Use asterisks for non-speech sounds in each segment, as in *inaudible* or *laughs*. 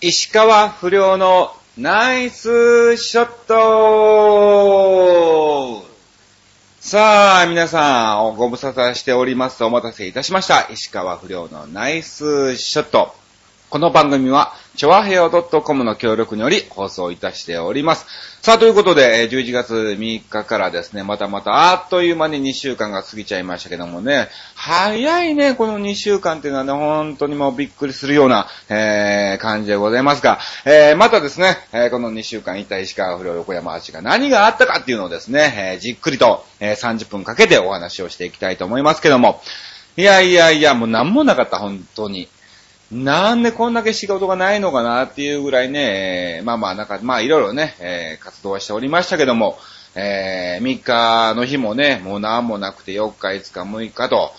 石川不良のナイスショットさあ、皆さん、ご無沙汰しております。お待たせいたしました。石川不良のナイスショット。この番組は、ちょわへよ .com の協力により放送いたしております。さあ、ということで、11月3日からですね、またまたあっという間に2週間が過ぎちゃいましたけどもね、早いね、この2週間っていうのはね、本当にもうびっくりするような、えー、感じでございますが、えー、またですね、えー、この2週間一体石川不良横山町が何があったかっていうのをですね、えー、じっくりと、えー、30分かけてお話をしていきたいと思いますけども、いやいやいや、もう何もなかった、本当に。なんでこんだけ仕事がないのかなっていうぐらいね、まあまあなんか、まあいろいろね、えー、活動はしておりましたけども、えー、3日の日もね、もう何もなくて4日、5日、6日と、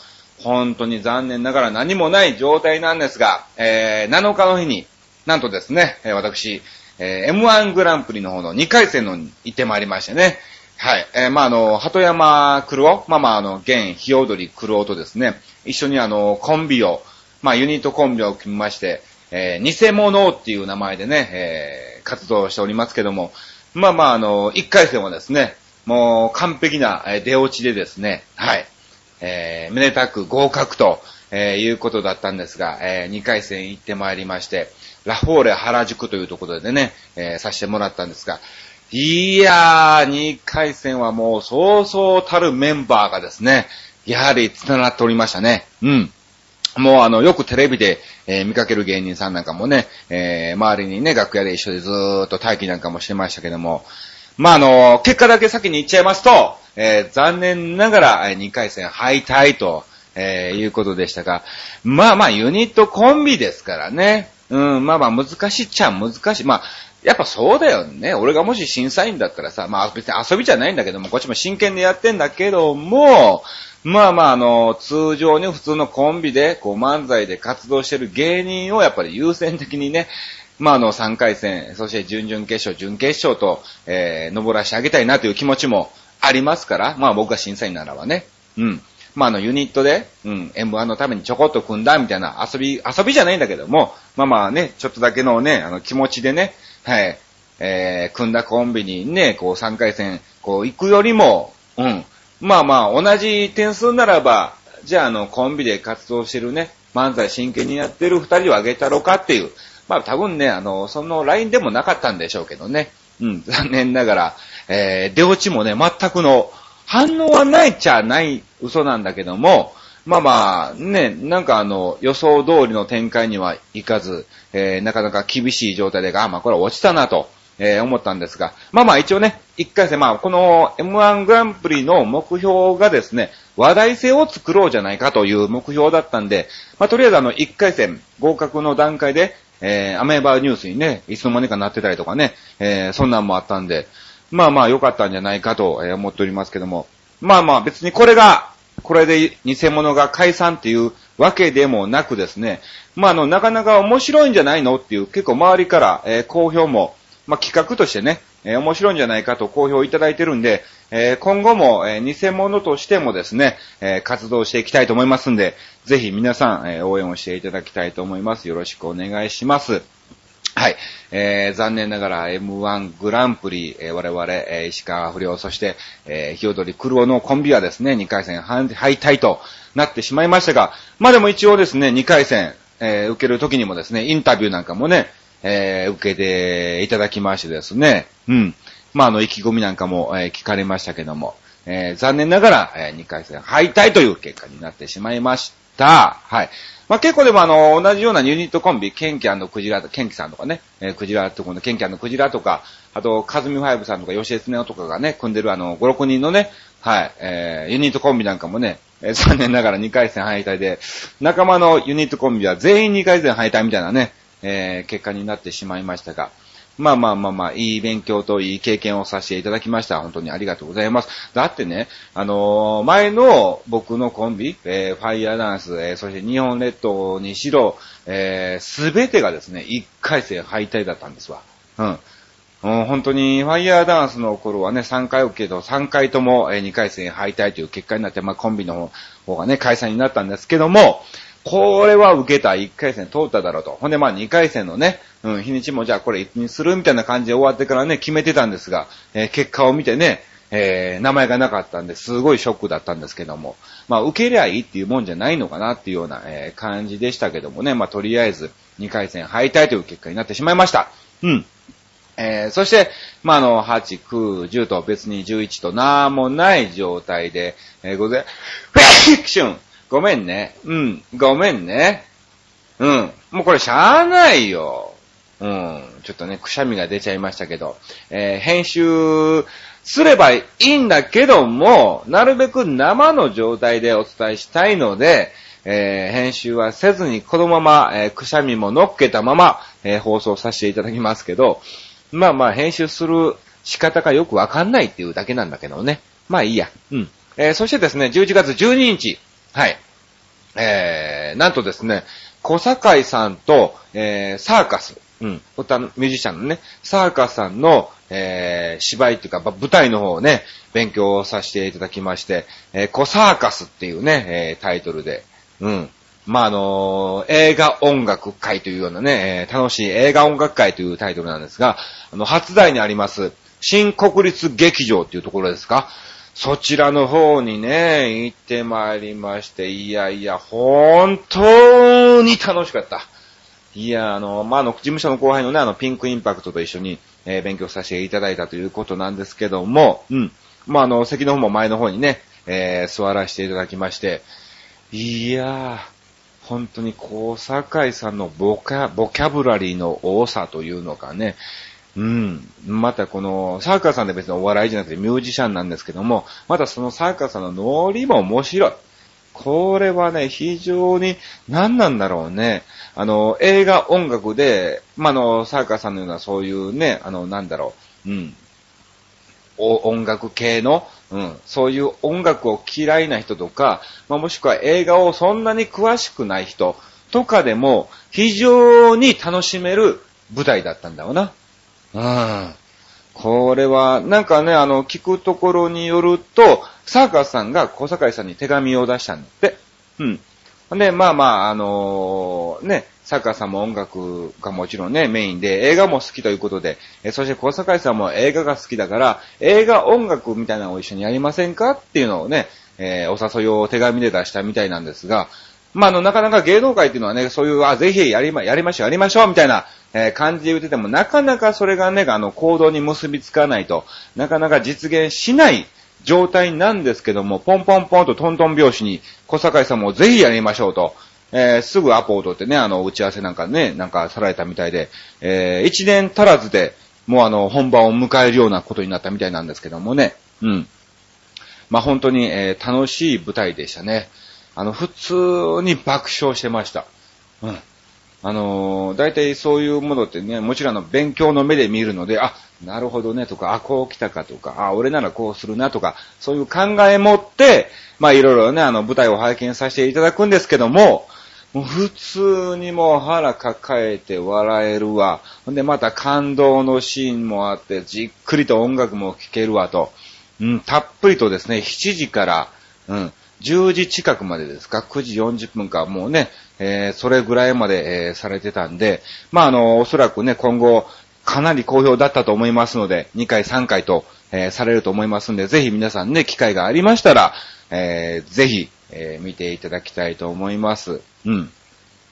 本当に残念ながら何もない状態なんですが、えー、7日の日に、なんとですね、私、えー、M1 グランプリの方の2回戦の行ってまいりましてね、はい。えー、まあ、あの、鳩山黒尾、まあまあ、あの、現、日踊り黒尾とですね、一緒にあの、コンビを、まあ、ユニットコンビを組みまして、えー、偽物っていう名前でね、えー、活動しておりますけども、まあまあ、あの、1回戦はですね、もう完璧な出落ちでですね、はい、えー、めでたく合格と、えー、いうことだったんですが、えー、2回戦行ってまいりまして、ラフォーレ原宿というところでね、えー、させてもらったんですが、いやー、2回戦はもうそうそうたるメンバーがですね、やはり繋がっておりましたね。うん。もうあの、よくテレビで、えー、見かける芸人さんなんかもね、えー、周りにね、楽屋で一緒でずーっと待機なんかもしてましたけども、まあ、あの、結果だけ先に言っちゃいますと、えー、残念ながら、2回戦敗退と、えいうことでしたが、まあまあ、ユニットコンビですからね、うん、まあまあ、難しいっちゃ難しい。まあ、やっぱそうだよね。俺がもし審査員だったらさ、まあ別に遊びじゃないんだけども、こっちも真剣でやってんだけども、まあまあ、あの、通常に普通のコンビで、こう、漫才で活動してる芸人をやっぱり優先的にね、まあ、あの、3回戦、そして準々決勝、準決勝と、えー、登らしてあげたいなという気持ちもありますから、まあ僕が審査員ならばね、うん。まあ、あの、ユニットで、うん、M1 のためにちょこっと組んだみたいな遊び、遊びじゃないんだけども、まあまあね、ちょっとだけのね、あの、気持ちでね、はい、えー、組んだコンビにね、こう3回戦、こう行くよりも、うん、まあまあ、同じ点数ならば、じゃあ、あの、コンビで活動してるね、漫才真剣にやってる二人をあげたろかっていう、まあ多分ね、あの、そのラインでもなかったんでしょうけどね。うん、*laughs* 残念ながら、えー、出落ちもね、全くの、反応はないっちゃない嘘なんだけども、まあまあ、ね、なんかあの、予想通りの展開にはいかず、えー、なかなか厳しい状態で、あ、まあこれ落ちたなと。えー、思ったんですが、まあまあ一応ね、一回戦、まあこの M1 グランプリの目標がですね、話題性を作ろうじゃないかという目標だったんで、まあとりあえずあの一回戦合格の段階で、えー、アメーバーニュースにね、いつの間にかなってたりとかね、えー、そんなんもあったんで、まあまあ良かったんじゃないかと思っておりますけども、まあまあ別にこれが、これで偽物が解散っていうわけでもなくですね、まああの、なかなか面白いんじゃないのっていう結構周りから、えー、好評もまあ、企画としてね、えー、面白いんじゃないかと好評いただいてるんで、えー、今後も、えー、偽物としてもですね、え活動していきたいと思いますんで、ぜひ皆さん、え応援をしていただきたいと思います。よろしくお願いします。はい。えー、残念ながら M1 グランプリ、えー、我々、えー、石川不良、そして、えー、日踊り黒尾のコンビはですね、2回戦敗退となってしまいましたが、まあでも一応ですね、2回戦、えー、受ける時にもですね、インタビューなんかもね、えー、受けていただきましてですね、うん。まあ、あの、意気込みなんかも、えー、聞かれましたけども、えー、残念ながら、えー、2回戦敗退という結果になってしまいました。はい。まあ、結構でもあの、同じようなユニットコンビ、ケンキャンのクジラ、ケンキさんとかね、えー、クジラってこのケンキャンのクジラとか、あと、カズミファイブさんとか、吉江恒夫とかがね、組んでるあの、5、6人のね、はい、えー、ユニットコンビなんかもね、えー、*laughs* 残念ながら2回戦敗退で、仲間のユニットコンビは全員2回戦敗退みたいなね、えー、結果になってしまいましたが、まあまあまあまあ、いい勉強といい経験をさせていただきました。本当にありがとうございます。だってね、あのー、前の僕のコンビ、えー、ファイヤーダンス、えー、そして日本列島にしろ、えすべてがですね、1回戦敗退だったんですわ。うん。うん、本当に、ファイヤーダンスの頃はね、3回受けど、3回とも、2回戦敗退という結果になって、まあ、コンビの方がね、開催になったんですけども、これは受けた、1回戦通っただろうと。ほんで、まあ2回戦のね、うん、日にちもじゃあこれいつにするみたいな感じで終わってからね、決めてたんですが、えー、結果を見てね、えー、名前がなかったんで、すごいショックだったんですけども、まあ、受けりゃいいっていうもんじゃないのかなっていうような、えー、感じでしたけどもね、まあ、とりあえず、2回戦敗退という結果になってしまいました。うん。えー、そして、まあ、あの、8、9、10と別に11となんもない状態で、えー、ごぜ、フ *laughs* ィクションごめんね。うん、ごめんね。うん。もうこれしゃーないよ。うん。ちょっとね、くしゃみが出ちゃいましたけど、えー、編集すればいいんだけども、なるべく生の状態でお伝えしたいので、えー、編集はせずにこのまま、えー、くしゃみも乗っけたまま、えー、放送させていただきますけど、まあまあ編集する仕方がよくわかんないっていうだけなんだけどね。まあいいや。うん。えー、そしてですね、11月12日。はい。えー、なんとですね、小坂井さんと、えー、サーカス。うん。歌のミュージシャンのね、サーカスさんの、えー、芝居っていうか、舞台の方をね、勉強させていただきまして、えー、コサーカスっていうね、えー、タイトルで、うん。まあ、あのー、映画音楽会というようなね、えー、楽しい映画音楽会というタイトルなんですが、あの、初台にあります、新国立劇場っていうところですか？そちらの方にね、行ってまいりまして、いやいや、本当に楽しかった。いや、あの、まあ、あの、事務所の後輩のね、あの、ピンクインパクトと一緒に、えー、勉強させていただいたということなんですけども、うん。まあ、あの、席の方も前の方にね、えー、座らせていただきまして、いやー、本当に小坂井さんのボカ、ボキャブラリーの多さというのかね、うん。またこの、サーカーさんで別にお笑いじゃなくてミュージシャンなんですけども、またそのサーカーさんのノリも面白い。これはね、非常に何なんだろうね。あの、映画音楽で、まあ、の、サーカーさんのようなそういうね、あの、なんだろう、うん。音楽系の、うん、そういう音楽を嫌いな人とか、まあ、もしくは映画をそんなに詳しくない人とかでも非常に楽しめる舞台だったんだよな。うん。これは、なんかね、あの、聞くところによると、サーカスさんが小坂井さんに手紙を出したんだって。うん。で、まあまあ、あのー、ね、サーカーさんも音楽がもちろんね、メインで、映画も好きということで、えそして小坂井さんも映画が好きだから、映画音楽みたいなのを一緒にやりませんかっていうのをね、えー、お誘いを手紙で出したみたいなんですが、まあ、あの、なかなか芸能界っていうのはね、そういう、あ、ぜひやりま、やりましょう、やりましょう、みたいな、えー、感じで言ってても、なかなかそれがね、あの、行動に結びつかないと、なかなか実現しない状態なんですけども、ポンポンポンとトントン拍子に、小坂井さんもぜひやりましょうと、えー、すぐアポを取ってね、あの、打ち合わせなんかね、なんかさられたみたいで、えー、一年足らずで、もうあの、本番を迎えるようなことになったみたいなんですけどもね、うん。まあ、本当に、えー、楽しい舞台でしたね。あの、普通に爆笑してました。うん。あのー、大体そういうものってね、もちろんの勉強の目で見るので、あ、なるほどねとか、あ、こう来たかとか、あ、俺ならこうするなとか、そういう考え持って、まあいろいろね、あの舞台を拝見させていただくんですけども、もう普通にもう腹抱えて笑えるわ。ほんでまた感動のシーンもあって、じっくりと音楽も聴けるわと。うん、たっぷりとですね、7時から、うん、10時近くまでですか ?9 時40分か、もうね、えー、それぐらいまで、えー、されてたんで、まあ、あの、おそらくね、今後、かなり好評だったと思いますので、2回3回と、えー、されると思いますんで、ぜひ皆さんね、機会がありましたら、えー、ぜひ、えー、見ていただきたいと思います。うん。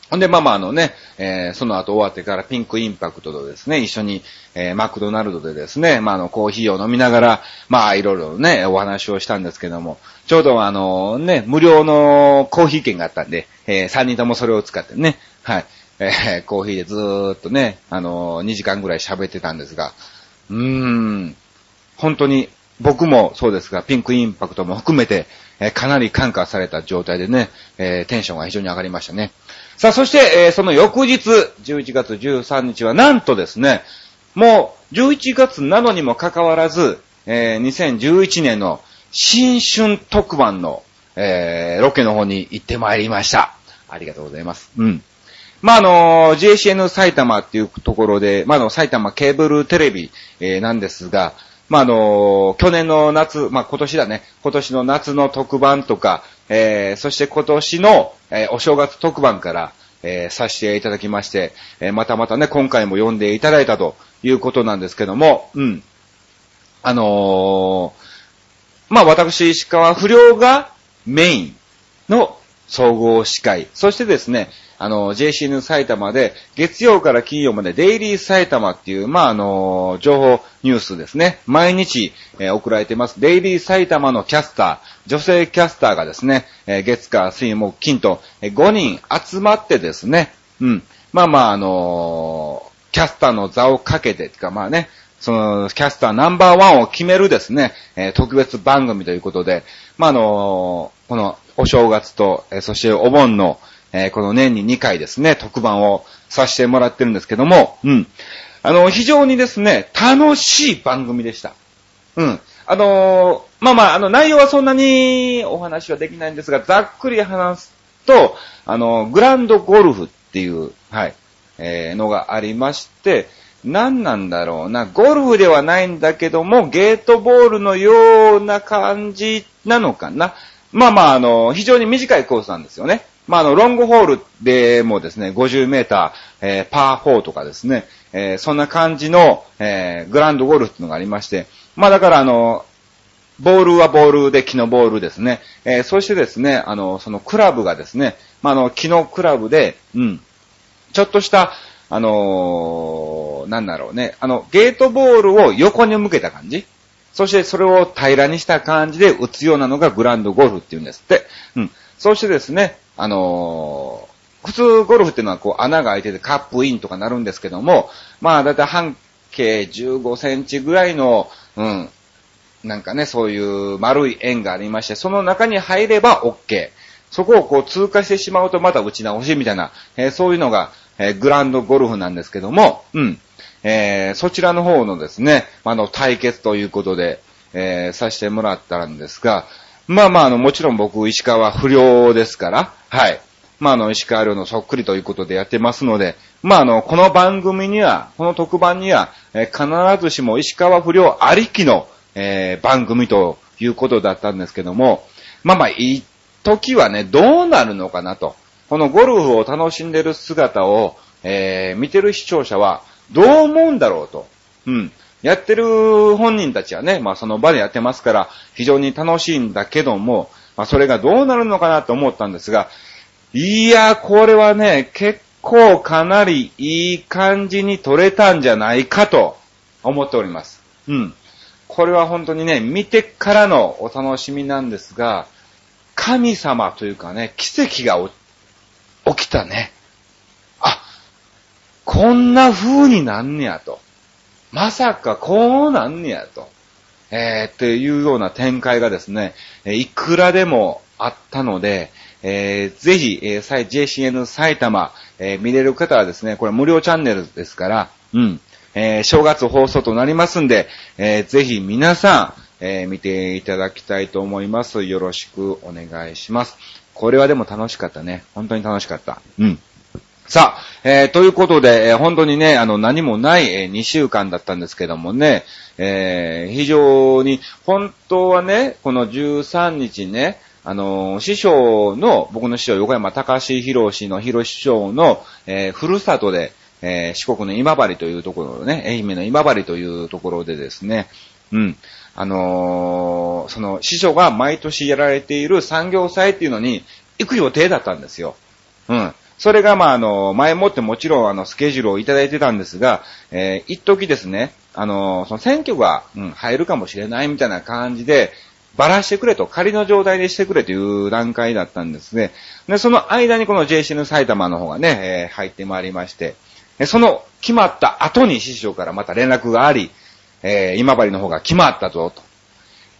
ほんで、まあまああのね、えー、その後終わってからピンクインパクトとですね、一緒に、えー、マクドナルドでですね、まああの、コーヒーを飲みながら、まあいろいろね、お話をしたんですけども、ちょうどあのね、無料のコーヒー券があったんで、えー、3人ともそれを使ってね、はい、えー、コーヒーでずーっとね、あの2時間ぐらい喋ってたんですが、うーん、本当に僕もそうですが、ピンクインパクトも含めて、えー、かなり感化された状態でね、えー、テンションが非常に上がりましたね。さあ、そして、えー、その翌日、11月13日は、なんとですね、もう、11月なのにもかかわらず、えー、2011年の新春特番の、えー、ロケの方に行ってまいりました。ありがとうございます。うん。まあ、あの、JCN 埼玉っていうところで、まあ、あの、埼玉ケーブルテレビ、えー、なんですが、まあ、あの、去年の夏、まあ、今年だね、今年の夏の特番とか、えー、そして今年の、えー、お正月特番から、えー、させていただきまして、えー、またまたね、今回も読んでいただいたということなんですけども、うん。あのー、まあ、私、石川不良がメインの総合司会、そしてですね、あの、JCN 埼玉で、月曜から金曜までデイリー埼玉っていう、まあ、あの、情報ニュースですね。毎日、えー、送られてます。デイリー埼玉のキャスター、女性キャスターがですね、えー、月火水木金と、えー、5人集まってですね、うん。まあまあ、あのキャスターの座をかけて、てかまあね、その、キャスターナンバーワンを決めるですね、え特別番組ということで、まあ、あのこの、お正月と、えそしてお盆の、えこの年に2回ですね、特番をさせてもらってるんですけども、うん。あの、非常にですね、楽しい番組でした。うん。あのまあまあ、あの、内容はそんなにお話はできないんですが、ざっくり話すと、あの、グランドゴルフっていう、はい、えー、のがありまして、何なんだろうな、ゴルフではないんだけども、ゲートボールのような感じなのかな。まあまあ、あの、非常に短いコースなんですよね。まあ、あの、ロングホールでもですね、50メーター、えー、パー4とかですね、えー、そんな感じの、えー、グランドゴルフっていうのがありまして、まあだからあの、ボールはボールで木のボールですね。えー、そしてですね、あの、そのクラブがですね、まあ、あの、木のクラブで、うん、ちょっとした、あのー、なんだろうね、あの、ゲートボールを横に向けた感じそしてそれを平らにした感じで打つようなのがグランドゴルフって言うんですって。うん。そしてですね、あのー、普通ゴルフっていうのはこう穴が開いててカップインとかなるんですけども、まあだいたい半径15センチぐらいの、うん、なんかね、そういう丸い円がありまして、その中に入れば OK。そこをこう通過してしまうとまた打ち直しみたいな、えー、そういうのが、えー、グランドゴルフなんですけども、うん。えー、そちらの方のですね、あの、対決ということで、えー、させてもらったんですが、まあまあ、あの、もちろん僕、石川不良ですから、はい。まあ、あの、石川遼のそっくりということでやってますので、まあ、あの、この番組には、この特番には、えー、必ずしも石川不良ありきの、えー、番組ということだったんですけども、まあまあ、いい時はね、どうなるのかなと。このゴルフを楽しんでる姿を、えー、見てる視聴者は、どう思うんだろうと。うん。やってる本人たちはね、まあその場でやってますから、非常に楽しいんだけども、まあそれがどうなるのかなと思ったんですが、いや、これはね、結構かなりいい感じに撮れたんじゃないかと思っております。うん。これは本当にね、見てからのお楽しみなんですが、神様というかね、奇跡が起きたね。あ、こんな風になんねやと。まさかこうなんねやと。えー、っていうような展開がですね、いくらでもあったので、えー、ぜひ、えー、JCN 埼玉、えー、見れる方はですね、これ無料チャンネルですから、うん、えー、正月放送となりますんで、えー、ぜひ皆さん、えー、見ていただきたいと思います。よろしくお願いします。これはでも楽しかったね。本当に楽しかった。うん。さあ、えー、ということで、えー、本当にね、あの、何もない、えー、2週間だったんですけどもね、えー、非常に、本当はね、この13日ね、あの、師匠の、僕の師匠、横山隆弘氏の弘師匠の、えー、ふるさとで、えー、四国の今治というところね、愛媛の今治というところでですね、うん、あのー、その師匠が毎年やられている産業祭っていうのに行く予定だったんですよ。うん。それが、まあ、あの、前もってもちろん、あの、スケジュールをいただいてたんですが、えー、一時ですね、あの、その選挙が、うん、入るかもしれないみたいな感じで、ばらしてくれと、仮の状態でしてくれという段階だったんですね。で、その間にこの JC の埼玉の方がね、えー、入ってまいりまして、その決まった後に師匠からまた連絡があり、えー、今治の方が決まったぞ、と。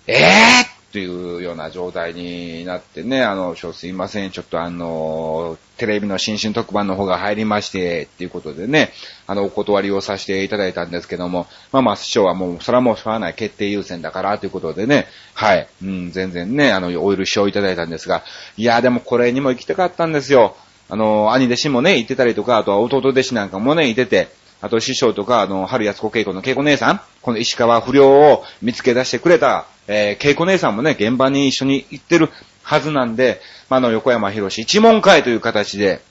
えぇ、というような状態になってね、あの、すいません、ちょっとあの、テレビの新春特番の方が入りまして、っていうことでね、あの、お断りをさせていただいたんですけども、まあまあ、師匠はもう、それはもうしょうがない決定優先だから、ということでね、はい、うん、全然ね、あの、お許しをいただいたんですが、いや、でもこれにも行きたかったんですよ。あの、兄弟子もね、行ってたりとか、あとは弟弟子なんかもね、いてて、あと師匠とか、あの、春安子稽古の稽古姉さん、この石川不良を見つけ出してくれたえー、稽古姉さんもね、現場に一緒に行ってるはずなんで、まあ、の、横山博士一問会という形で、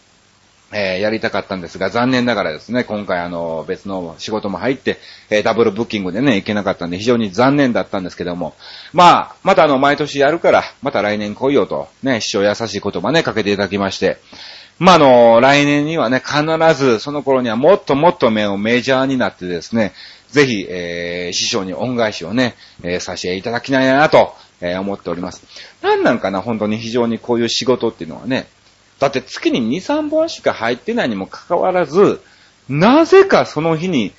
えー、やりたかったんですが、残念ながらですね、今回あの、別の仕事も入って、えー、ダブルブッキングでね、行けなかったんで、非常に残念だったんですけども、まあ、またあの、毎年やるから、また来年来いよと、ね、師匠優しい言葉ね、かけていただきまして、まあ、あの、来年にはね、必ず、その頃にはもっともっと目をメジャーになってですね、ぜひ、えー、師匠に恩返しをね、えー、させていただきないなと、えー、思っております。なんなんかな、本当に非常にこういう仕事っていうのはね、だって月に2、3本しか入ってないにもかかわらず、なぜかその日に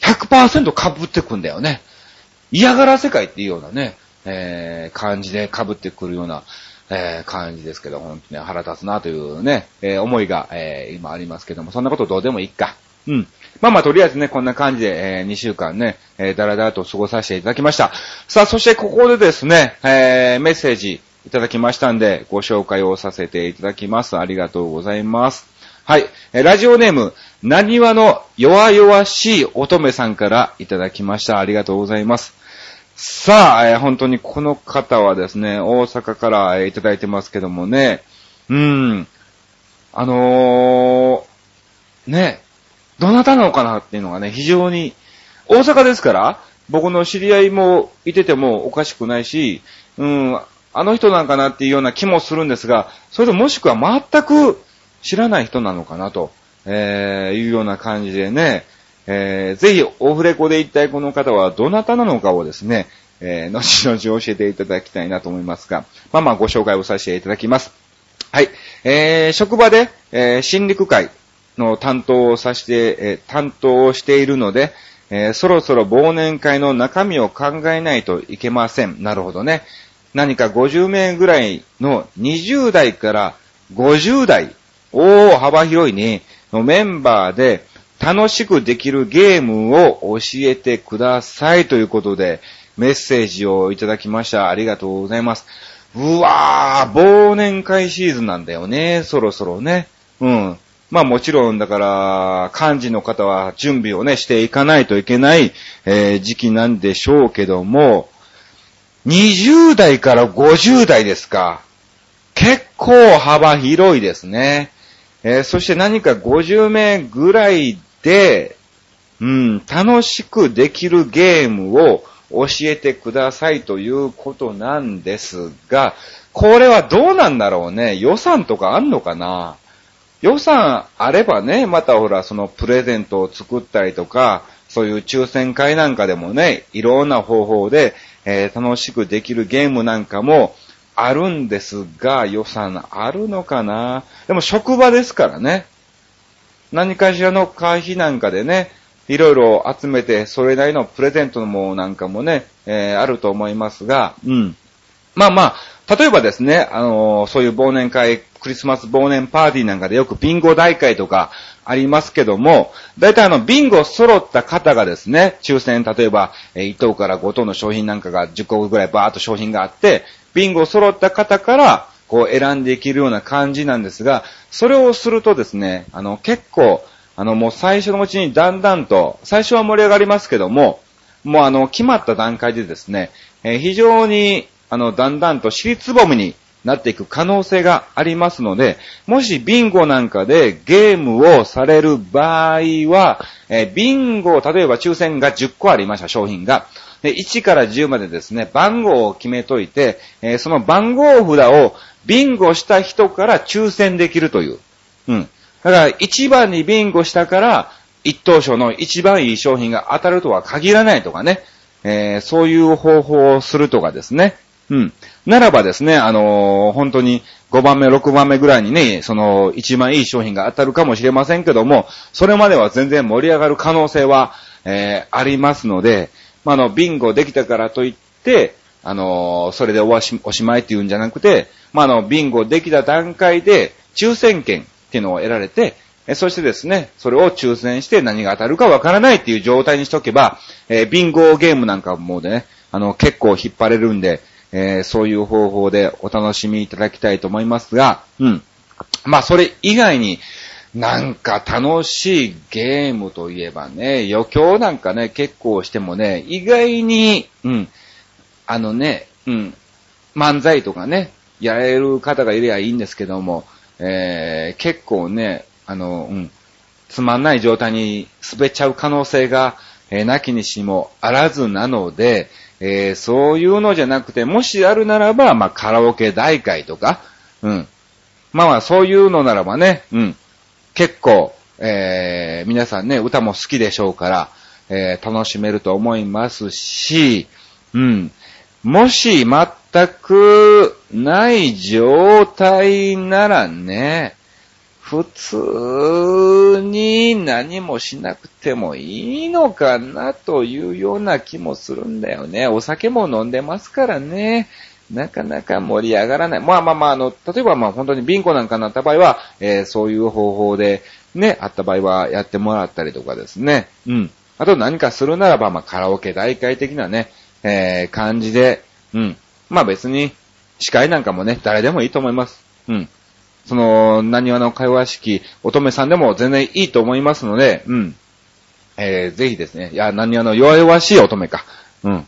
100%被ってくんだよね。嫌がら世界っていうようなね、えー、感じで被ってくるような、えー、感じですけど、本当に腹立つなというね、えー、思いが、えー、今ありますけども、そんなことどうでもいいか。うん。まあまあ、とりあえずね、こんな感じで、えー、2週間ね、えー、だらだらと過ごさせていただきました。さあ、そしてここでですね、えー、メッセージ、いただきましたんで、ご紹介をさせていただきます。ありがとうございます。はい。えラジオネーム、なにわの弱々しい乙女さんからいただきました。ありがとうございます。さあ、えー、本当にこの方はですね、大阪から、えー、いただいてますけどもね、うん、あのー、ね、どなたなのかなっていうのがね、非常に、大阪ですから、僕の知り合いもいててもおかしくないし、うん、あの人なんかなっていうような気もするんですが、それともしくは全く知らない人なのかなと、えー、いうような感じでね、えー、ぜひオフレコで一体この方はどなたなのかをですね、えー、*laughs* 後々教えていただきたいなと思いますが、まあまあご紹介をさせていただきます。はい。えー、職場で、えー、心理会の担当をさせて、えー、担当をしているので、えー、そろそろ忘年会の中身を考えないといけません。なるほどね。何か50名ぐらいの20代から50代、おー、幅広いね、のメンバーで楽しくできるゲームを教えてくださいということでメッセージをいただきました。ありがとうございます。うわー、忘年会シーズンなんだよね、そろそろね。うん。まあもちろん、だから、幹事の方は準備をね、していかないといけない、えー、時期なんでしょうけども、20代から50代ですか。結構幅広いですね。えー、そして何か50名ぐらいで、うん、楽しくできるゲームを教えてくださいということなんですが、これはどうなんだろうね？予算とかあんのかな？予算あればね、またほら、そのプレゼントを作ったりとか、そういう抽選会なんかでもね、いろんな方法でえー、楽しくできるゲームなんかもあるんですが、予算あるのかな？でも職場ですからね。何かしらの会費なんかでね、いろいろ集めて、それなりのプレゼントのものなんかもね、えー、あると思いますが、うん。まあまあ、例えばですね、あのー、そういう忘年会、クリスマス忘年パーティーなんかでよくビンゴ大会とか、ありますけども、大体あの、ビンゴ揃った方がですね、抽選、例えば、え1等から5等の商品なんかが10個ぐらいバーっと商品があって、ビンゴ揃った方から、こう選んでいけるような感じなんですが、それをするとですね、あの、結構、あの、もう最初のうちにだんだんと、最初は盛り上がりますけども、もうあの、決まった段階でですね、えー、非常に、あの、だんだんと尻つぼみになっていく可能性がありますので、もしビンゴなんかでゲームをされる場合は、えー、ビンゴ、例えば抽選が10個ありました、商品が。で1から10までですね、番号を決めといて、えー、その番号札をビンゴした人から抽選できるという。うん。だから、1番にビンゴしたから、一等賞の一番いい商品が当たるとは限らないとかね、えー、そういう方法をするとかですね。うん。ならばですね、あのー、本当に5番目、6番目ぐらいにね、その一番いい商品が当たるかもしれませんけども、それまでは全然盛り上がる可能性は、えー、ありますので、まあ、の、ビンゴできたからといって、あのー、それでおしおしまいっていうんじゃなくて、まあ、の、ビンゴできた段階で抽選券っていうのを得られて、そしてですね、それを抽選して何が当たるかわからないっていう状態にしとけば、えー、ビンゴゲームなんかもね、あの、結構引っ張れるんで、えー、そういう方法でお楽しみいただきたいと思いますが、うん。まあ、それ以外に、なんか楽しいゲームといえばね、余興なんかね、結構してもね、意外に、うん、あのね、うん、漫才とかね、やれる方がいればいいんですけども、えー、結構ね、あの、うん、つまんない状態に滑っちゃう可能性が、えー、なきにしもあらずなので、えー、そういうのじゃなくて、もしあるならば、まあ、カラオケ大会とか、うん。まあまあ、そういうのならばね、うん。結構、えー、皆さんね、歌も好きでしょうから、えー、楽しめると思いますし、うん。もし全くない状態ならね、普通に何もしなくてもいいのかなというような気もするんだよね。お酒も飲んでますからね。なかなか盛り上がらない。まあまあまあ、あの、例えばまあ本当にビンコなんかになった場合は、えー、そういう方法でね、あった場合はやってもらったりとかですね。うん。あと何かするならば、まあカラオケ大会的なね、えー、感じで、うん。まあ別に、司会なんかもね、誰でもいいと思います。うん。その、何話の会話式、乙女さんでも全然いいと思いますので、うん。えー、ぜひですね、いや、何話の弱々しい乙女か。うん。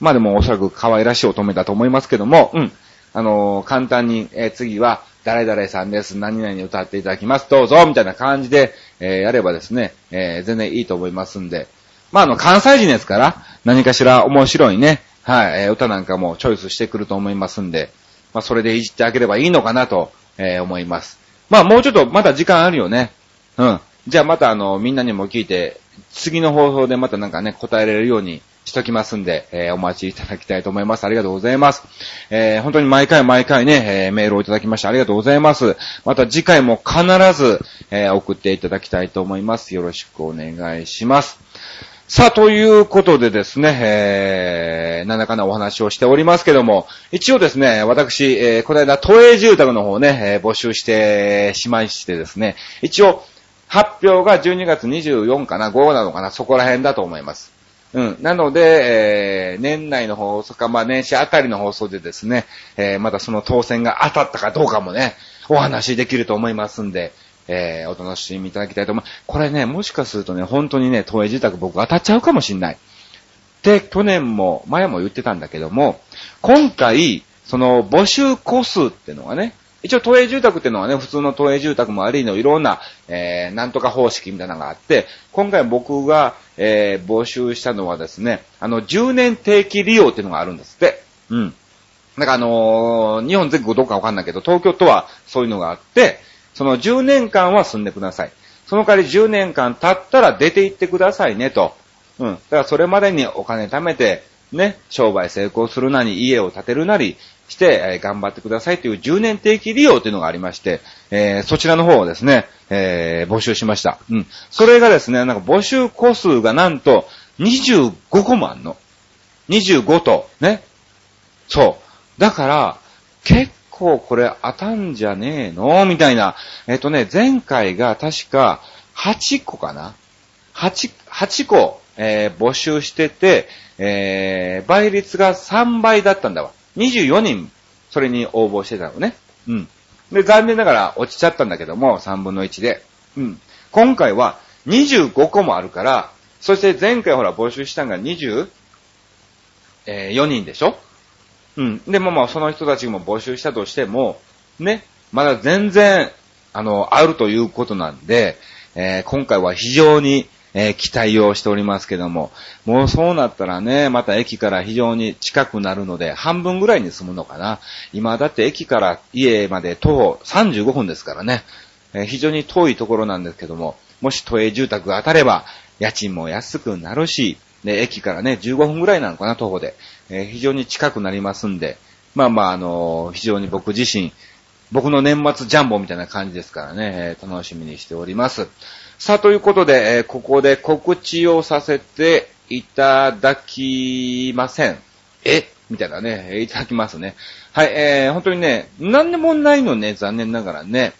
まあでもおそらく可愛らしい乙女だと思いますけども、うん。あのー、簡単に、えー、次は、誰々さんです。何々に歌っていただきます。どうぞみたいな感じで、えー、やればですね、えー、全然いいと思いますんで。まあ、あの、関西人ですから、何かしら面白いね、はい、えー、歌なんかもチョイスしてくると思いますんで、まあ、それでいじってあげればいいのかなと、えー、思います。まあ、もうちょっとまだ時間あるよね。うん。じゃあまたあの、みんなにも聞いて、次の放送でまたなんかね、答えられるようにしときますんで、えー、お待ちいただきたいと思います。ありがとうございます。えー、本当に毎回毎回ね、えー、メールをいただきましてありがとうございます。また次回も必ず、え送っていただきたいと思います。よろしくお願いします。さあ、ということでですね、えー、なんだかんだお話をしておりますけども、一応ですね、私、えー、この間、都営住宅の方ね、えー、募集してしまいしてですね、一応、発表が12月24かな、5なのかな、そこら辺だと思います。うん。なので、えー、年内の放送か、まあ年始あたりの放送でですね、えー、またその当選が当たったかどうかもね、お話できると思いますんで、えー、お楽しみいただきたいと思います。これね、もしかするとね、本当にね、東映自宅僕当たっちゃうかもしんない。で、去年も、前も言ってたんだけども、今回、その募集個数っていうのがね、一応都営住宅っていうのはね、普通の都営住宅もありのいろんな、えー、なんとか方式みたいなのがあって、今回僕が、えー、募集したのはですね、あの、10年定期利用っていうのがあるんですって。うん。なんかあのー、日本全国どうかわかんないけど、東京都はそういうのがあって、その10年間は住んでください。その代わり10年間経ったら出て行ってくださいねと。うん。だからそれまでにお金貯めて、ね、商売成功するなり、家を建てるなりして、えー、頑張ってくださいという10年定期利用というのがありまして、えー、そちらの方をですね、えー、募集しました。うん。それがですね、なんか募集個数がなんと25個もあんの。25と、ね。そう。だから、結構これ当たんじゃねえの？みたいな。えっ、とね、前回が確か8個かな ?8、8個、えー、募集してて、えー、倍率が3倍だったんだわ。24人、それに応募してたのね。うん。で、残念ながら落ちちゃったんだけども、3分の1で。うん。今回は25個もあるから、そして前回ほら募集したのが24人でしょ？うん。でもまあその人たちも募集したとしても、ね、まだ全然、あの、あるということなんで、えー、今回は非常にえー、期待をしておりますけども、もうそうなったらね、また駅から非常に近くなるので、半分ぐらいに済むのかな。今だって駅から家まで徒歩35分ですからね、えー、非常に遠いところなんですけども、もし都営住宅が当たれば、家賃も安くなるし、で、駅からね、15分ぐらいなのかな、徒歩で。えー、非常に近くなりますんで、まあまあ、あの非常に僕自身、僕の年末ジャンボみたいな感じですからね、えー、楽しみにしております。さあ、ということで、えー、ここで告知をさせていただきません。え？みたいなね、いただきますね。はい、えー、本当にね、何でもないのね、残念ながらね。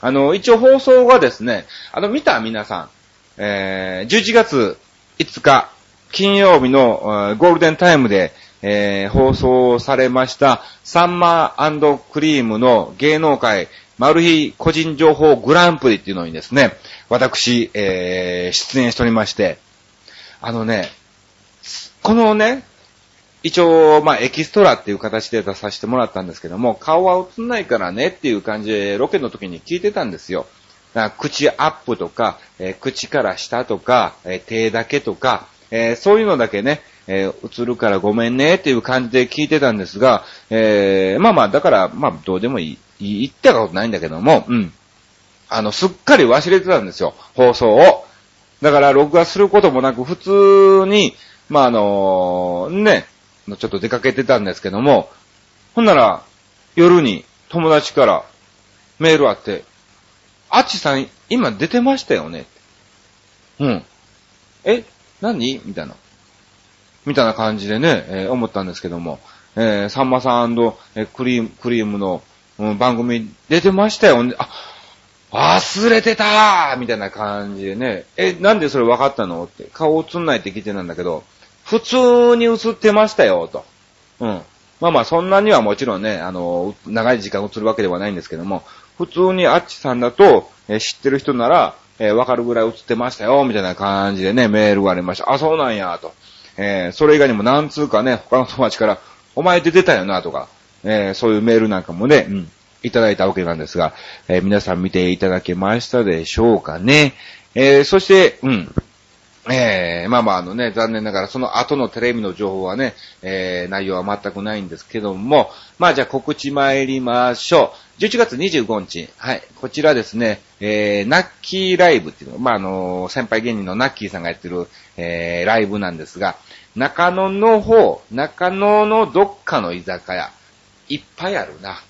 あの、一応放送がですね、あの、見た皆さん、えー、11月5日、金曜日のゴールデンタイムで、えー、放送されました、サンマークリームの芸能界マル秘個人情報グランプリっていうのにですね、私、えー、出演しておりまして、あのね、このね、一応、まあ、エキストラっていう形で出させてもらったんですけども、顔は映んないからねっていう感じで、ロケの時に聞いてたんですよ。口アップとか、えー、口から下とか、えー、手だけとか、えー、そういうのだけね、え映るからごめんねっていう感じで聞いてたんですが、えまあまあ、だから、まあ、どうでもいい。言ったことないんだけども、うん。あの、すっかり忘れてたんですよ、放送を。だから、録画することもなく、普通に、まあ、あのね、ちょっと出かけてたんですけども、ほんなら、夜に友達からメールあって、あっちさん、今出てましたよね？うん。え何？みたいな。みたいな感じでね、えー、思ったんですけども、えー、さんまさん、クリーム、クリームの、うん、番組出てましたよ。あ、忘れてたみたいな感じでね、え、なんでそれ分かったの？って、顔映んないって聞いてたんだけど、普通に映ってましたよ、と。うん。まあまあ、そんなにはもちろんね、あの、長い時間映るわけではないんですけども、普通にあっちさんだと、え知ってる人なら、えわかるぐらい映ってましたよ、みたいな感じでね、メールがありました。あ、そうなんや、と。えー、それ以外にも何通かね、他の友達から、お前って出たよな、とか、えー、そういうメールなんかもね、うん、いただいたわけなんですが、えー、皆さん見ていただけましたでしょうかね。えー、そして、うん、えー、まあまああのね、残念ながらその後のテレビの情報はね、えー、内容は全くないんですけども、まあじゃあ告知参りましょう。11月25日、はい、こちらですね、えー、ナッキーライブっていうの、まああの、先輩芸人のナッキーさんがやってる、えー、ライブなんですが、中野の方、中野のどっかの居酒屋、いっぱいあるな。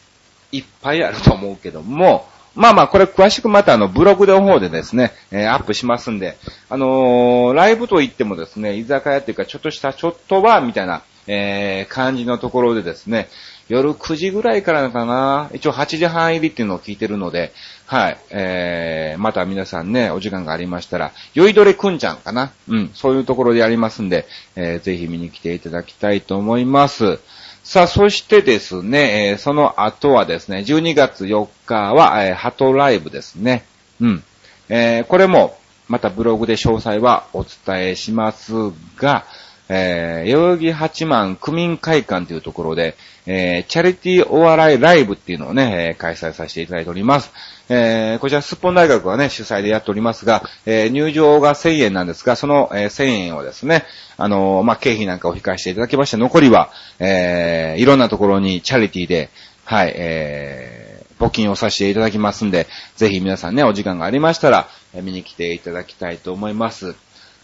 いっぱいあると思うけども、まあまあ、これ詳しくまたあの、ブログの方でですね、えー、アップしますんで、あのー、ライブといってもですね、居酒屋っていうか、ちょっとしたちょっとバーみたいな、えー、感じのところでですね、夜9時ぐらいからかな、一応8時半入りっていうのを聞いてるので、はい、えー、また皆さんね、お時間がありましたら、酔いどれくんちゃんかな、うん、そういうところでやりますんで、えー、ぜひ見に来ていただきたいと思います。さあ、そしてですね、えー、その後はですね、12月4日は、えー、ハトライブですね。うん。えー、これも、またブログで詳細はお伝えしますが、えー、代々木八幡区民会館というところで、えー、チャリティーお笑いライブっていうのをね、えー、開催させていただいております。えー、こちら、スッポン大学はね、主催でやっておりますが、えー、入場が1000円なんですが、その、えー、1000円をですね、あのー、まあ、経費なんかを控えしていただきまして、残りは、えー、いろんなところにチャリティーで、はい、えー、募金をさせていただきますんで、ぜひ皆さんね、お時間がありましたら、見に来ていただきたいと思います。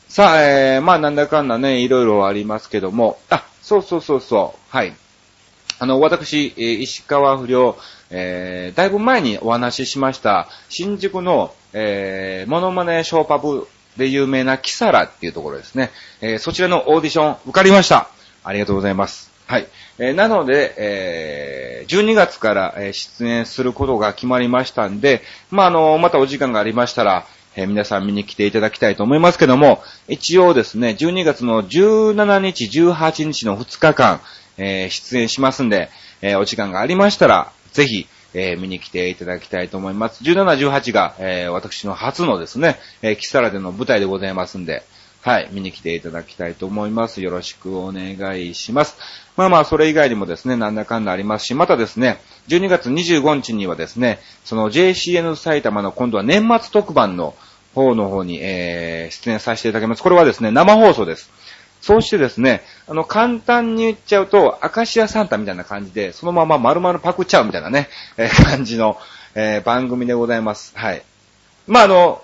さあ、えー、まあ、なんだかんだね、いろいろありますけども、あ、そうそうそうそう、はい。あの、私、石川不良、えー、だいぶ前にお話ししました、新宿の、えー、モノマネショーパブで有名なキサラっていうところですね。えー、そちらのオーディション受かりました。ありがとうございます。はい。えー、なので、えー、12月から、え出演することが決まりましたんで、まあ、あの、またお時間がありましたら、えー、皆さん見に来ていただきたいと思いますけども、一応ですね、12月の17日、18日の2日間、えー、出演しますんで、えー、お時間がありましたら、ぜひ、えー、見に来ていただきたいと思います。17、18が、えー、私の初のですね、えー、キサラでの舞台でございますんで、はい、見に来ていただきたいと思います。よろしくお願いします。まあまあ、それ以外にもですね、なんだかんだありますし、またですね、12月25日にはですね、その JCN 埼玉の今度は年末特番の方の方に、えー、出演させていただきます。これはですね、生放送です。そうしてですね、あの、簡単に言っちゃうと、アカシアサンタみたいな感じで、そのまま丸々パクっちゃうみたいなね、えー、感じの、えー、番組でございます。はい。まあ、あの、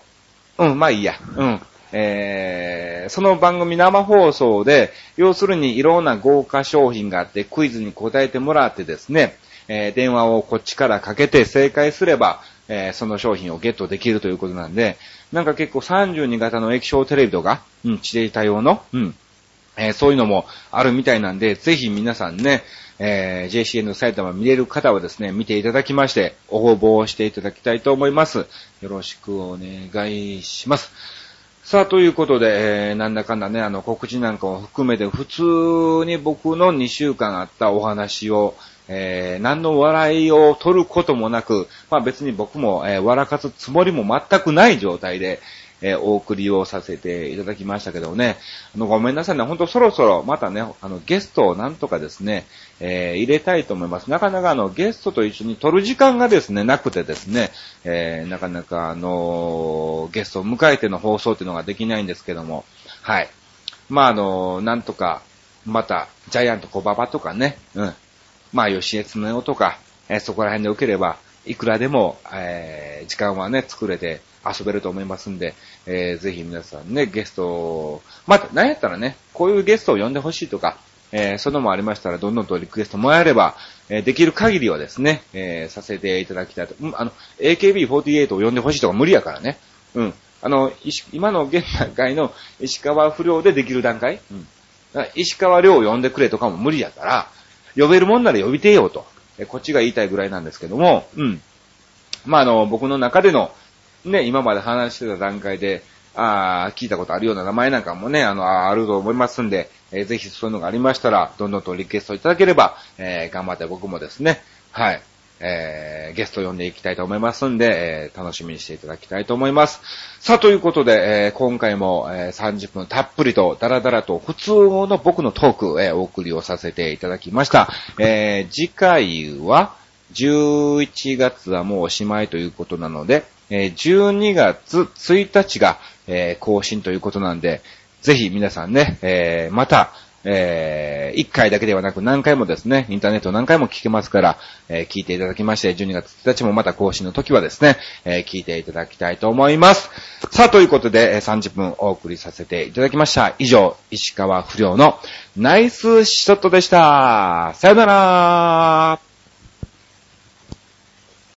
うん、まあいいや。うん。えー、その番組生放送で、要するにいろんな豪華商品があって、クイズに答えてもらってですね、えー、電話をこっちからかけて正解すれば、えー、その商品をゲットできるということなんで、なんか結構32型の液晶テレビとか、うん、地データ用の、うん、えー、そういうのもあるみたいなんで、ぜひ皆さんね、えー、JCN 埼玉見れる方はですね、見ていただきまして、応募をしていただきたいと思います。よろしくお願いします。さあ、ということで、えー、なんだかんだね、あの、告知なんかを含めて、普通に僕の2週間あったお話を、えー、何の笑いを取ることもなく、まあ別に僕も、えー、笑かすつもりも全くない状態で、えー、お送りをさせていただきましたけどね、あの、ごめんなさいね、ほんとそろそろまたね、あの、ゲストをなんとかですね、えー、入れたいと思います。なかなかあの、ゲストと一緒に撮る時間がですね、なくてですね、えー、なかなかあのゲストを迎えての放送っていうのができないんですけども、はい。まあ、あのなんとか、また、ジャイアント小馬場とかね、うん。まあ、吉江恒夫とか、えー、そこら辺で受ければ、いくらでも、えー、時間はね、作れて遊べると思いますんで、えー、ぜひ皆さんね、ゲストを、また、何やったらね、こういうゲストを呼んでほしいとか、えー、そのもありましたら、どんどんとリクエストもらえれば、えー、できる限りはですね、えー、させていただきたいと。うん、あの、AKB48 を呼んでほしいとか無理やからね。うん。あの、今の現段階の石川不良でできる段階、うん、石川良を呼んでくれとかも無理やから、呼べるもんなら呼びてよと。えこっちが言いたいぐらいなんですけども、うん。まあ、あの、僕の中での、ね、今まで話してた段階で、ああ、聞いたことあるような名前なんかもね、あの、あると思いますんで、えー、ぜひそういうのがありましたら、どんどんとリクエストいただければ、えー、頑張って僕もですね、はい、えー、ゲスト呼んでいきたいと思いますんで、えー、楽しみにしていただきたいと思います。さあ、ということで、えー、今回も、えー、30分たっぷりと、ダラダラと普通の僕のトーク、えー、お送りをさせていただきました。えー、次回は、11月はもうおしまいということなので、えー、12月1日が、えー、更新ということなんで、ぜひ皆さんね、えー、また、えー、1回だけではなく何回もですね、インターネット何回も聞けますから、えー、聞いていただきまして、12月1日もまた更新の時はですね、えー、聞いていただきたいと思います。さあ、ということで、30分お送りさせていただきました。以上、石川不良のナイスショットでした。さよなら